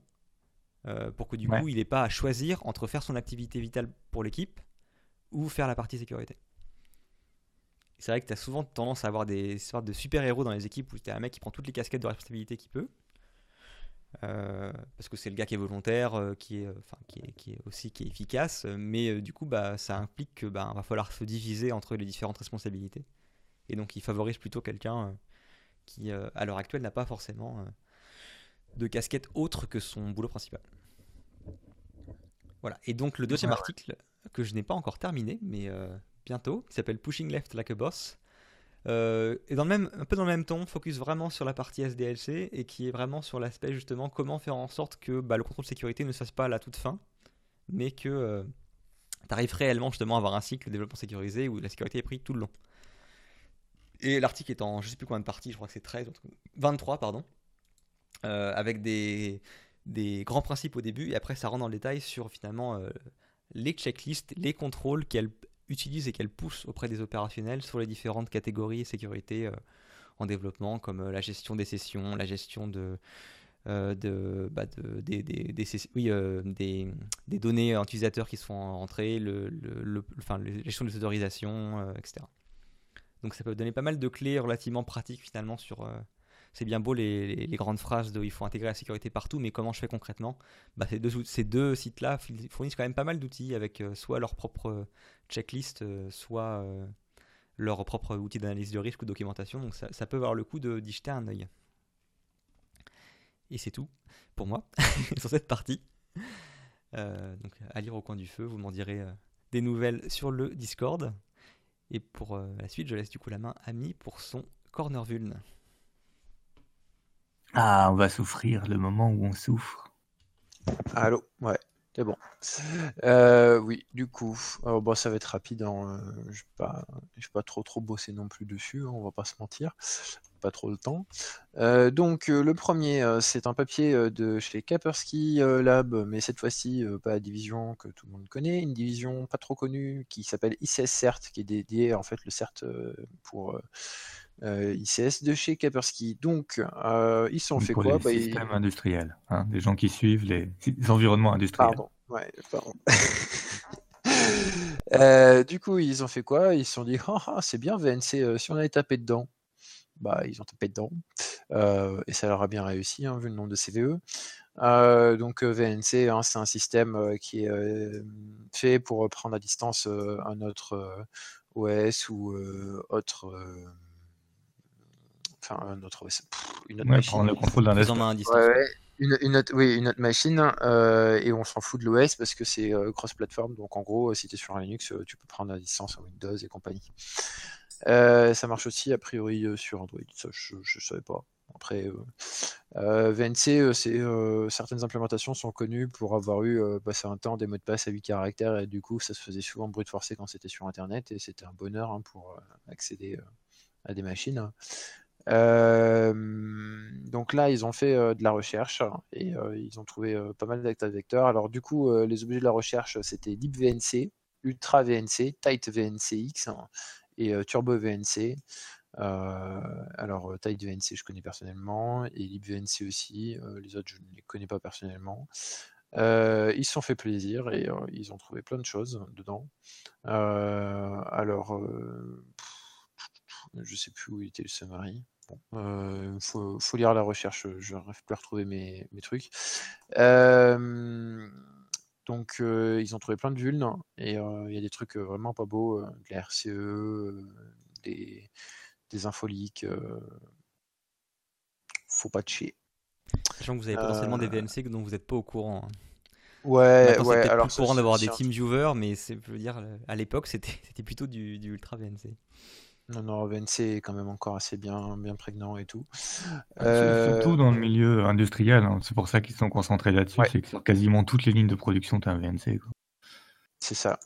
Euh, pour que du coup, il n'ait pas à choisir entre faire son activité vitale pour l'équipe ou faire la partie sécurité c'est vrai que tu as souvent tendance à avoir des sortes de super-héros dans les équipes où tu as un mec qui prend toutes les casquettes de responsabilité qu'il peut. Euh, parce que c'est le gars qui est volontaire, euh, qui, est, enfin, qui, est, qui, est, aussi qui est efficace, mais euh, du coup, bah, ça implique que bah, va falloir se diviser entre les différentes responsabilités. Et donc, il favorise plutôt quelqu'un qui, à l'heure actuelle, n'a pas forcément de casquette autre que son boulot principal. Voilà. Et donc, le deuxième article que je n'ai pas encore terminé, mais bientôt, qui s'appelle Pushing Left Like a Boss. Euh, et dans le même, un peu dans le même ton, focus vraiment sur la partie SDLC et qui est vraiment sur l'aspect justement comment faire en sorte que bah, le contrôle de sécurité ne se fasse pas à la toute fin, mais que euh, tu arrives réellement justement à avoir un cycle de développement sécurisé où la sécurité est prise tout le long. Et l'article est en je sais plus combien de parties, je crois que c'est 13, 23 pardon, euh, avec des, des grands principes au début et après ça rentre dans le détail sur finalement les checklists, les contrôles qu'elle utilise et qu'elle pousse auprès des opérationnels sur les différentes catégories et sécurité euh, en développement, comme euh, la gestion des sessions, la gestion de, de, de- des, données utilisateurs qui sont entrées, le, le, la gestion des autorisations, euh, etc. Donc ça peut donner pas mal de clés relativement pratiques finalement sur... c'est bien beau les, grandes phrases de il faut intégrer la sécurité partout, mais comment je fais concrètement? Bah, ces, deux, sites-là fournissent quand même pas mal d'outils avec euh, soit leur propre checklist, euh, soit euh, leur propre outil d'analyse de risque ou documentation. Donc ça, peut valoir le coup de- d'y jeter un œil. Et c'est tout pour moi sur cette partie. Euh, donc à lire au coin du feu, vous m'en direz euh, des nouvelles sur le Discord. Et pour euh, la suite, je laisse du coup la main à Mi pour son Corner Vuln. Ah, on va souffrir le moment où on souffre. Allô, ouais, c'est bon. Euh, oui, du coup, euh, bon, ça va être rapide. hein, euh, Je vais pas, je vais pas trop trop bosser non plus dessus. hein, on va pas se mentir, pas trop le temps. Euh, donc le premier, c'est un papier de chez Kaspersky euh, Lab, mais cette fois-ci pas division que tout le monde connaît, une division pas trop connue qui s'appelle ICS CERT, qui est dédiée en fait le CERT pour euh, ICS de chez Kaspersky. Donc euh, ils sont fait pour quoi? les Bah, ils- systèmes industriels, hein, des gens qui suivent les, les environnements industriels. Pardon, ouais, pardon. Euh, du coup, ils ont fait quoi? Ils se sont dit, Ah, ah, c'est bien VNC, si on avait tapé dedans. Bah, ils ont tapé dedans. Et ça leur a bien réussi, hein, vu le nombre de CVE. Euh, donc VNC, hein, c'est un système euh, qui est euh, fait pour prendre à distance un autre OS ou autre... Enfin, un autre OS, pff, une autre Ouais, machine. prendre le contrôle d'un. Ouais. Une, une autre, oui, une autre machine, euh, et on s'en fout de l'OS parce que c'est euh, cross-platform. Donc en gros, euh, si tu es sur un Linux, euh, tu peux prendre à distance Windows et compagnie. Euh, ça marche aussi a priori euh, sur Android, ça je ne savais pas. Après, euh, euh, VNC, euh, c'est, euh, certaines implémentations sont connues pour avoir eu euh, passé un temps des mots de passe à 8 caractères et du coup ça se faisait souvent brute forcé quand c'était sur Internet et c'était un bonheur hein, pour euh, accéder euh, à des machines. Euh, donc là, ils ont fait euh, de la recherche et euh, ils ont trouvé pas mal d'acteurs. Alors du coup, les objets de la recherche, c'était LibVNC, Ultra VNC, Tight hein, et Turbo VNC. Alors Tight VNC, je connais personnellement et LibVNC aussi. Les autres, je ne les connais pas personnellement. Ils se sont fait plaisir et ils ont trouvé plein de choses dedans. Alors, je sais plus où était le summary. Bon, euh, faut, faut lire la recherche, je n'arrive plus à retrouver mes, mes trucs. Euh, donc, euh, ils ont trouvé plein de vulnes et euh, il y a des trucs euh, vraiment pas beaux, euh, de la RCE, euh, des, des infoliques. euh, faut patcher. Sachant que vous avez potentiellement des Euh, VNC dont vous n'êtes pas au courant. hein. Ouais, Maintenant, ouais, alors plus courant d'avoir des team viewers, mais je veux dire, à l'époque, c'était, c'était plutôt du, du Ultra VNC. Non, non, VNC est quand même encore assez bien, bien prégnant et tout. Euh, Surtout dans le milieu industriel, hein, c'est pour ça qu'ils sont concentrés là-dessus, Ouais. c'est que sur quasiment toutes les lignes de production, tu as un VNC. C'est ça.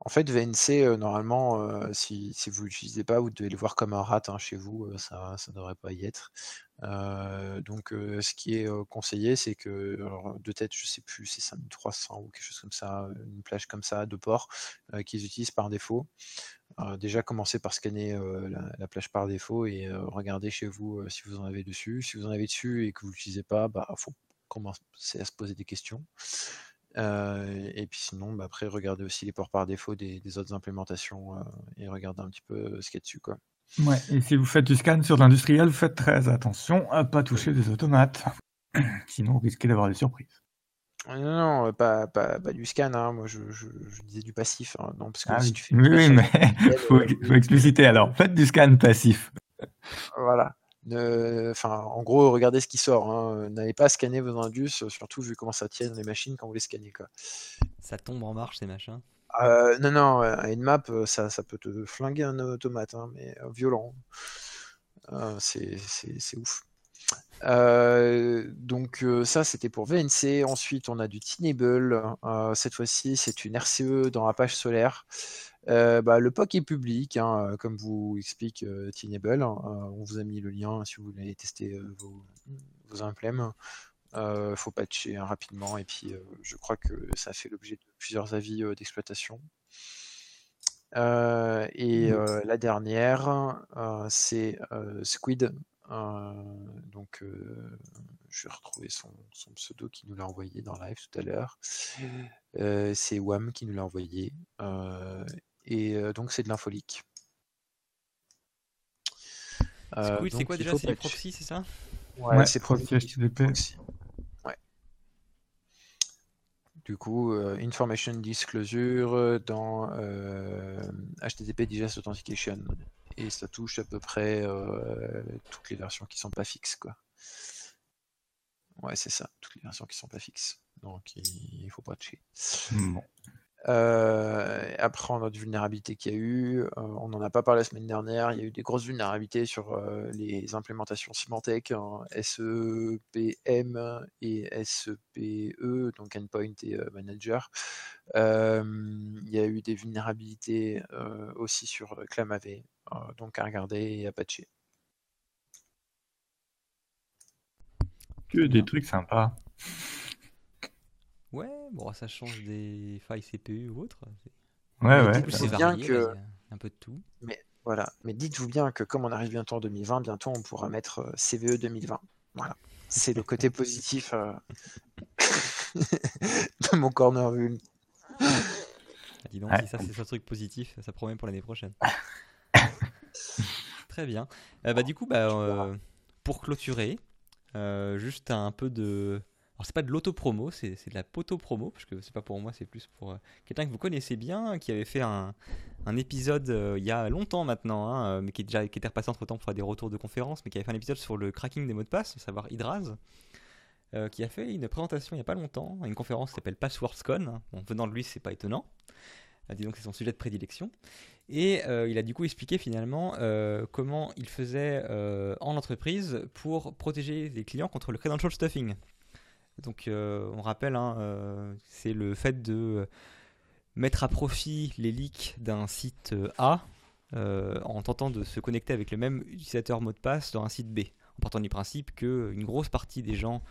En fait, VNC, euh, normalement, euh, si, si vous l'utilisez pas, vous devez le voir comme un rat hein, chez vous, ça ne devrait pas y être. Donc, ce qui est conseillé, c'est que, alors, de tête, je sais plus, c'est 5300 ou quelque chose comme ça, une plage comme ça de port qu'ils utilisent par défaut. Euh, déjà, commencez par scanner euh, la, la plage par défaut et euh, regardez chez vous si vous en avez dessus. Si vous en avez dessus et que vous l'utilisez pas, bah, faut commencer à se poser des questions. Et puis sinon, bah, après, regardez aussi les ports par défaut des, des autres implémentations et regardez un petit peu ce qu'il y a dessus. Quoi. Ouais, et si vous faites du scan sur l'industriel, faites très attention à pas toucher des automates. Sinon, vous risquez d'avoir des surprises. Non, non, euh, pas, pas, pas du scan, hein. moi je, je- je disais du passif. hein. Non, parce que Ah si oui, tu fais oui, passif, mais industriel, faut, euh, faut expliciter alors. Faites du scan passif. Voilà. Ne- Enfin, en gros, regardez ce qui sort. hein. N'allez pas scanner vos indus, euh, surtout vu comment ça tienne les machines quand vous les scannez. Quoi. Ça tombe en marche, ces machins. Euh, non, non, un nmap, euh, ça, ça peut te flinguer un automate, hein, mais violent. Euh, c'est ouf. Euh, donc euh, ça c'était pour VNC. Ensuite on a du Tinable. Euh, cette fois-ci c'est une RCE dans Apache Solaire. Bah, le POC est public, hein, comme vous explique Tinable. On vous a mis le lien si vous voulez tester vos, vos implèmes. Faut patcher hein, rapidement et puis je crois que ça fait l'objet de plusieurs avis d'exploitation. Et la dernière, c'est Squid. Donc, je vais retrouver son, pseudo qui nous l'a envoyé dans live tout à l'heure. c'est Wam qui nous l'a envoyé. et donc, c'est de l'infolique. c'est quoi déjà? C'est proxy, c'est ça? Ouais, c'est proxy HTTP. Du coup, euh, Information Disclosure dans HTTP euh, Digest Authentication. Et ça touche à peu près euh, toutes les versions qui sont pas fixes. Quoi. Ouais, c'est ça, toutes les versions qui sont pas fixes. Donc il, ne faut pas toucher. Bon. Euh, après, on a des vulnérabilités qu'il y a eu. Euh, on n'en a pas parlé la semaine dernière. Il y a eu des grosses vulnérabilités sur euh, les implémentations Symantec, SEPM et SEPE, donc Endpoint et Manager. il y a eu des vulnérabilités aussi sur ClamAV, donc à regarder et à patcher. Que des trucs sympas. Ouais, bon, ça change des failles CPU ou autres. Ouais, ouais. C'est bien que. Un peu de tout. Mais voilà. Mais dites-vous bien que comme on arrive bientôt en 2020, bientôt on pourra mettre euh, CVE 2020. Voilà. C'est le côté positif euh, de mon corner vue. Ah, dis donc, si ça c'est un truc positif, ça promet pour l'année prochaine. Très bien. Euh, bah, du coup, bah, pour clôturer, juste un peu de alors c'est pas de l'auto-promo, c'est de la poto-promo, parce que c'est pas pour moi, c'est plus pour euh, quelqu'un que vous connaissez bien, qui avait fait un, un épisode euh, il y a longtemps maintenant, hein, euh, mais qui, déjà, était repassé entre temps pour faire des retours de conférences, mais qui avait fait un épisode sur le cracking des mots de passe, à savoir Hydraz, qui a fait une présentation il y a pas longtemps, une conférence qui s'appelle PasswordsCon. Hein. Bon, venant de lui, c'est pas étonnant. disons que c'est son sujet de prédilection. Et il a du coup expliqué finalement comment il faisait en entreprise pour protéger les clients contre le credential stuffing. Donc euh, on rappelle, hein, euh, c'est le fait de mettre à profit les leaks d'un site A euh, en tentant de se connecter avec le même utilisateur mot de passe dans un site B, en partant du principe qu'une grosse partie des gens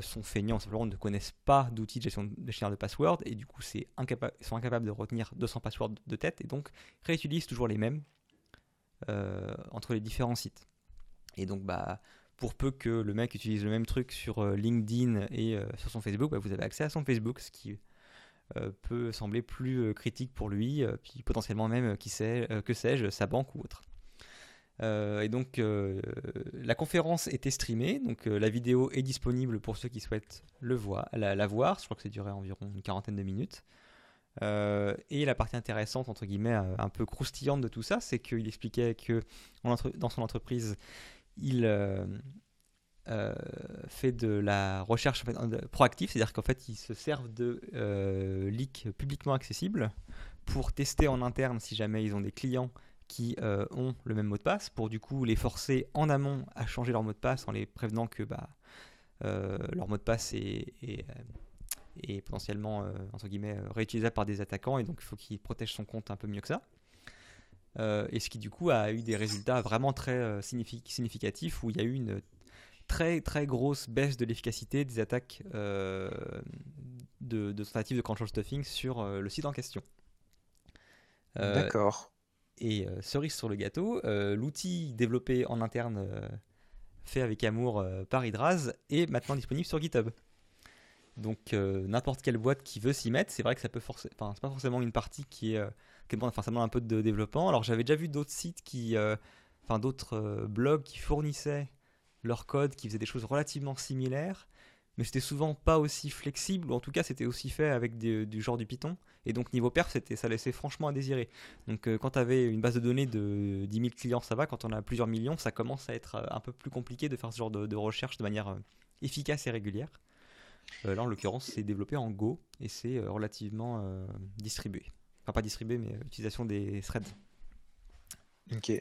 sont feignants, simplement ne connaissent pas d'outils de gestion de gestionnaire de password et du coup c'est sont incapables de retenir 200 passwords de tête et donc réutilisent toujours les mêmes entre les différents sites. Et donc bah pour peu que le mec utilise le même truc sur euh, LinkedIn et euh, sur son Facebook, bah, vous avez accès à son Facebook, ce qui euh, peut sembler plus critique pour lui, puis potentiellement même, qui sait, que sais-je, sa banque ou autre. Et donc la conférence était streamée, donc la vidéo est disponible pour ceux qui souhaitent le voir, la, voir. Je crois que ça durait environ une quarantaine de minutes. et la partie intéressante, entre guillemets, un peu croustillante de tout ça, c'est qu'il expliquait que dans son entreprise, il euh, euh, fait de la recherche proactive, c'est-à-dire qu'en fait, ils se servent de euh, leaks publiquement accessibles pour tester en interne si jamais ils ont des clients qui ont le même mot de passe, pour du coup les forcer en amont à changer leur mot de passe en les prévenant que bah, leur mot de passe est, est, potentiellement entre guillemets réutilisable par des attaquants et donc il faut qu'il protège son compte un peu mieux que ça. Euh, et ce qui du coup a eu des résultats vraiment très euh, significatifs où il y a eu une très très grosse baisse de l'efficacité des attaques euh, de, de, tentatives de control stuffing sur le site en question. D'accord. Et cerise sur le gâteau, l'outil développé en interne, fait avec amour par Hydraz, est maintenant disponible sur GitHub. Donc n'importe quelle boîte qui veut s'y mettre, c'est vrai que ça peut forcer, enfin pas forcément une partie qui est demande un peu de développement. Alors j'avais déjà vu d'autres sites qui, euh, enfin d'autres euh, blogs qui fournissaient leur code, qui faisaient des choses relativement similaires, mais c'était souvent pas aussi flexible, ou en tout cas c'était aussi fait avec du genre du Python. Et donc niveau perf, ça laissait franchement à désirer. Donc euh, quand tu avais une base de données de 10 000 clients, ça va. Quand on a plusieurs millions, ça commence à être un peu plus compliqué de faire ce genre de, recherche de manière efficace et régulière. là, en l'occurrence, c'est développé en Go et c'est relativement distribué. Enfin, pas distribué, mais euh, utilisation des threads. Ok.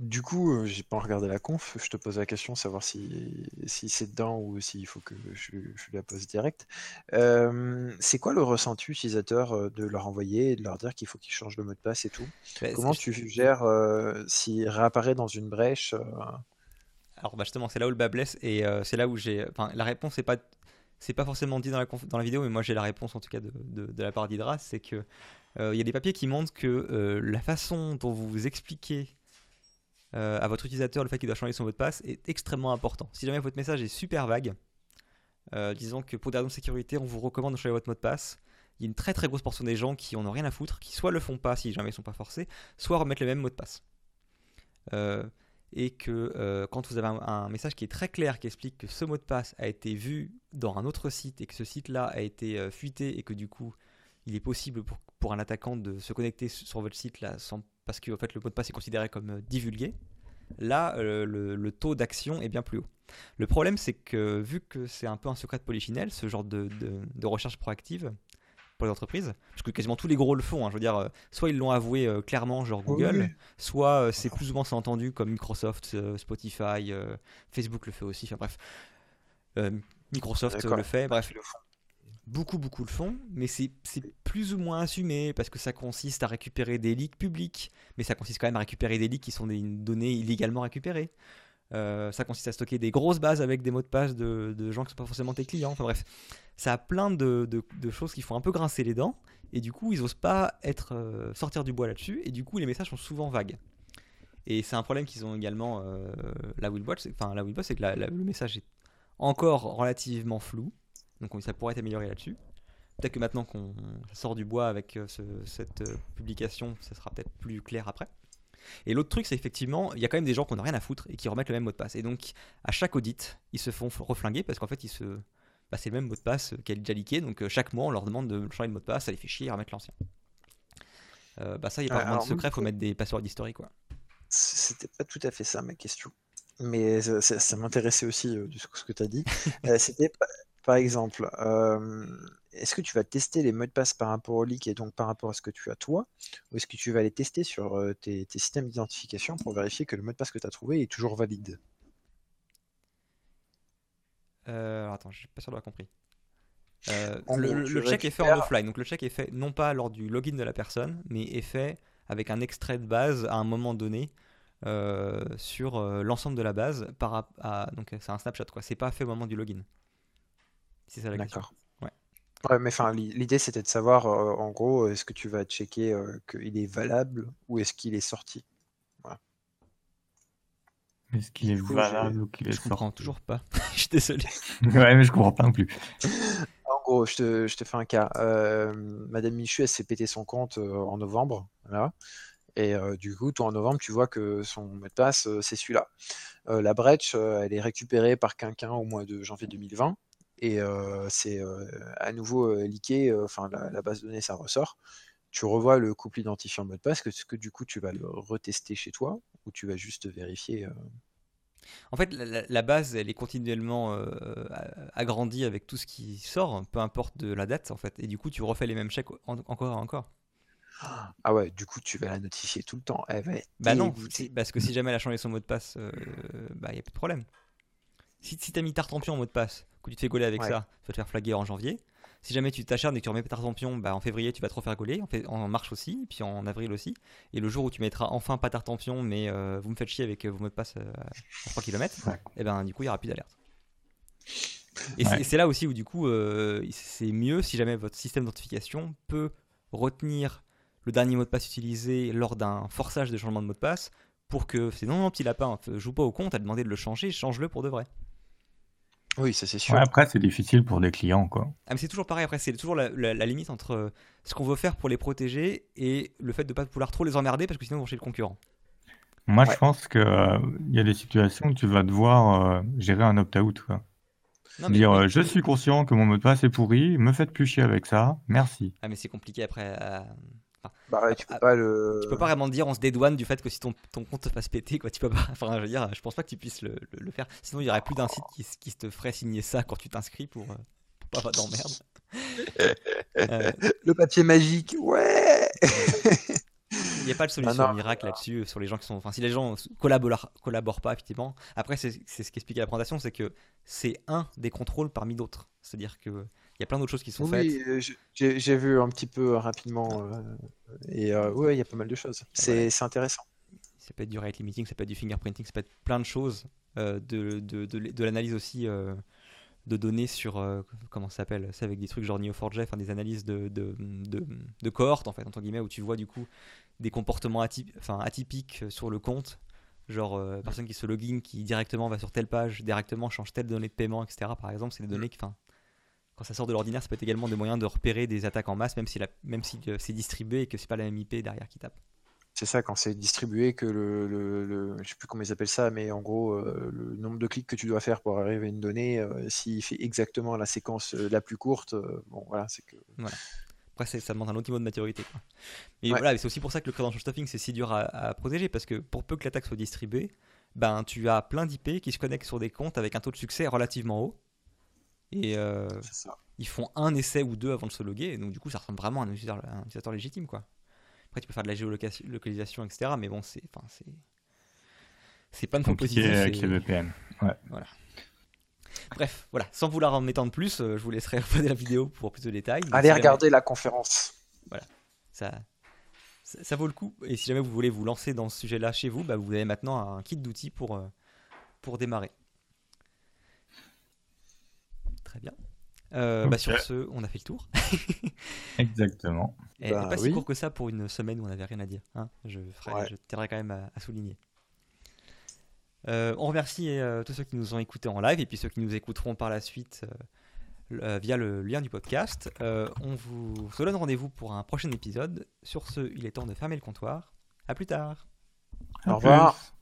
Du coup, euh, j'ai pas regardé la conf, je te pose la question, savoir si, si c'est dedans ou s'il faut que je, je, la pose direct. Euh, c'est quoi le ressenti utilisateur de leur envoyer et de leur dire qu'il faut qu'ils changent le mot de passe et tout? Bah, Comment tu gères s'il réapparaît dans une brèche Alors bah, justement, c'est là où le bas blesse et c'est là où j'ai. Enfin, la réponse n'est pas c'est pas forcément dit dans la, dans la vidéo, mais moi j'ai la réponse en tout cas de, de, de la part d'Hydra, c'est que euh, il y a des papiers qui montrent que euh, la façon dont vous expliquez euh, à votre utilisateur le fait qu'il doit changer son mot de passe est extrêmement important. Si jamais votre message est super vague, euh, disons que pour des raisons de sécurité, on vous recommande de changer votre mot de passe. Il y a une très très grosse portion des gens qui en ont rien à foutre, qui soit le font pas si jamais ils sont pas forcés, soit remettent le même mot de passe. Euh, et que quand vous avez un, message qui est très clair, qui explique que ce mot de passe a été vu dans un autre site et que ce site-là a été fuité et que du coup il est possible pour, pour, un attaquant de se connecter sur votre site là sans parce que fait, le mot de passe est considéré comme euh, divulgué, là, euh, le, taux d'action est bien plus haut. Le problème, c'est que vu que c'est un peu un secret de polychinelle, ce genre de, recherche proactive pour les entreprises, parce que quasiment tous les gros le font, hein, je veux dire, euh, soit ils l'ont avoué clairement, genre Google, soit c'est plus ou moins entendu comme Microsoft, Spotify, Facebook le fait aussi, enfin bref. Microsoft le fait, bref beaucoup, beaucoup le font, mais c'est plus ou moins assumé parce que ça consiste à récupérer des leaks publics, mais ça consiste quand même à récupérer des leaks qui sont des données illégalement récupérées. Euh, ça consiste à stocker des grosses bases avec des mots de passe de, gens qui ne sont pas forcément tes clients. Enfin bref, ça a plein de, choses qui font un peu grincer les dents, et du coup, ils n'osent pas être, euh, sortir du bois là-dessus, et du coup, les messages sont souvent vagues. Et c'est un problème qu'ils ont également euh, ils bossent, enfin où c'est que le message est encore relativement flou. Donc ça pourrait être amélioré là-dessus. Peut-être que maintenant qu'on sort du bois avec euh, cette euh, publication, ça sera peut-être plus clair après. Et l'autre truc, c'est effectivement, il y a quand même des gens qui n'ont rien à foutre et qui remettent le même mot de passe. Et donc, à chaque audit, ils se font reflinguer parce qu'en fait, ils se... Bah, c'est le même mot de passe qu'elle est déjà leaké. Donc, euh, chaque mois, on leur demande de changer de mot de passe, ça les fait chier, à remettre l'ancien. bah, ça, il n'y a pas vraiment de secret, il faut mettre des passwords d'historique. Quoi. C'était pas tout à fait ça ma question. Mais ça, m'intéressait aussi de ce que tu as dit. C'était par exemple, est-ce que tu vas tester les mots de passe par rapport au leak et donc par rapport à ce que tu as toi Ou est-ce que tu vas les tester sur tes, systèmes d'identification pour vérifier que le mot de passe que tu as trouvé est toujours valide? Euh, Attends, je suis pas sûr d'avoir compris. Euh, le, check est fait en offline, donc le check est fait non pas lors du login de la personne, mais est fait avec un extrait de base à un moment donné euh, sur l'ensemble de la base. Par, à, donc c'est un snapshot, quoi. C'est pas fait au moment du login. C'est ça la D'accord. Ouais. ouais. mais enfin, l'idée c'était de savoir, euh, en gros, est-ce que tu vas checker euh, qu'il est valable ou est-ce qu'il est sorti? Voilà. Est-ce qu'il est valable ou qu'il est Je comprends toujours pas. je suis désolé. ouais, mais je comprends pas non plus. En gros, je te, je te fais un cas. Euh, Madame Michu, elle s'est pété son compte en novembre. Voilà. Et du coup, toi en novembre, tu vois que son mot de passe, c'est celui-là. la brèche, elle est récupérée par quelqu'un au mois de janvier 2020 et c'est à nouveau leaké, enfin la, base de données ça ressort. Tu revois le couple identifiant mot de passe, que, que du coup tu vas le retester chez toi ou tu vas juste vérifier En fait, la, base, elle est continuellement agrandie avec tout ce qui sort, peu importe de la date, en fait. Et du coup, tu refais les mêmes checks encore et encore. Ah ouais, du coup, tu vas la notifier tout le temps. bah non, parce que si jamais elle a changé son mot de passe, bah il n'y a pas de problème. Si, si tu as mis Tartampion en mot de passe, que tu te fais gauler avec ça, tu vas te faire flaguer en janvier. Si jamais tu t'acharnes et que tu remets Tartampion, bah en février tu vas te refaire gauler, en, en mars aussi, puis en avril aussi. Et le jour où tu mettras enfin pas Tartampion, mais euh, vous me faites chier avec euh, vos mots de passe euh, à 3 km, et ben du coup il n'y aura plus d'alerte. Et c'est là aussi où du coup c'est mieux si jamais votre système d'identification peut retenir le dernier mot de passe utilisé lors d'un forçage de changement de mot de passe pour que c'est non, non, petit lapin, joue pas au compte, t'as demandé de le changer, change-le pour de vrai. Oui, ça c'est sûr. après, c'est difficile pour des clients, quoi. Ah, mais c'est toujours pareil. Après, c'est toujours la, limite entre euh, ce qu'on veut faire pour les protéger et le fait de ne pas vouloir trop les emmerder parce que sinon, ils vont chez le concurrent. Moi, je pense qu'il euh, il y a des situations où tu vas devoir euh, gérer un opt-out. Dire, je suis conscient que mon mot de passe est pourri, me faites plus chier avec ça, merci. Ah, mais c'est compliqué après. Bah tu peux pas le. Tu peux pas vraiment dire on se dédouane du fait que si ton, ton compte te fasse péter, quoi. Tu peux pas. Enfin, je veux dire, je pense pas que tu puisses le, le, faire. Sinon, il y aurait plus d'un site qui, qui, te ferait signer ça quand tu t'inscris pour, euh, pour pas avoir d'emmerde. euh... Le papier magique, ouais Il n'y a pas de solution miracle là-dessus sur les gens qui sont. Enfin, si les gens collaborent, collaborent pas, effectivement. Après, c'est ce qu'explique la présentation, c'est que c'est un des contrôles parmi d'autres. C'est-à-dire que il y a plein d'autres choses qui sont faites. Oui, euh, j'ai vu un petit peu rapidement. Euh, et euh, oui, il y a pas mal de choses. C'est intéressant. Ça peut être du rate limiting, ça peut être du fingerprinting, ça peut être plein de choses. de, de, de, l'analyse aussi de données sur. comment ça s'appelle C'est avec des trucs genre Neo4j, enfin des analyses de, de, de, cohortes, en fait, entre guillemets, où tu vois du coup des comportements atypiques sur le compte Genre, euh, personne qui se login, qui directement va sur telle page, directement change telle donnée de paiement, etc. Par exemple, c'est des données qui, enfin, quand ça sort de l'ordinaire, ça peut être également des moyens de repérer des attaques en masse, même si, la, même si euh, c'est distribué et que c'est pas la même IP derrière qui tape. C'est ça, quand c'est distribué, que le, le, le- je sais plus comment ils appellent ça, mais en gros, euh, le nombre de clics que tu dois faire pour arriver à une donnée, euh, s'il fait exactement la séquence euh, la plus courte, euh, bon, voilà, c'est que. Après, c'est- ça demande un autre niveau de maturité. quoi. Mais Ouais. voilà, c'est aussi pour ça que le credential stuffing, c'est si dur à, à protéger, parce que pour peu que l'attaque soit distribuée, ben, tu as plein d'IP qui se connectent sur des comptes avec un taux de succès relativement haut. Et euh, ils font un essai ou deux avant de se loguer, et donc du coup, ça ressemble vraiment à un utilisateur, à un utilisateur légitime. Quoi. Après, tu peux faire de la géolocalisation, etc., mais bon, c'est enfin, c'est c'est pas une fois Compliqué positif. avec c'est- les VPN. Bref, voilà, sans vouloir en étendre plus, euh, je vous laisserai regarder la vidéo pour plus de détails. Allez si jamais- regarder la conférence. ça, ça, ça vaut le coup. Et si jamais vous voulez vous lancer dans ce sujet-là chez vous, bah, vous avez maintenant un kit d'outils pour, euh, pour démarrer. Très bien. Euh, bah, sur ce, on a fait le tour. Exactement. Et Bah pas si court que ça pour une semaine où on n'avait rien à dire. hein. je, ferai, Ouais. je tiendrai quand même à, à souligner. Euh, on remercie euh, tous ceux qui nous ont écoutés en live et puis ceux qui nous écouteront par la suite euh, euh, via le lien du podcast. Euh, on vous se donne rendez-vous pour un prochain épisode. Sur ce, il est temps de fermer le comptoir. À plus tard. À Au revoir. plus.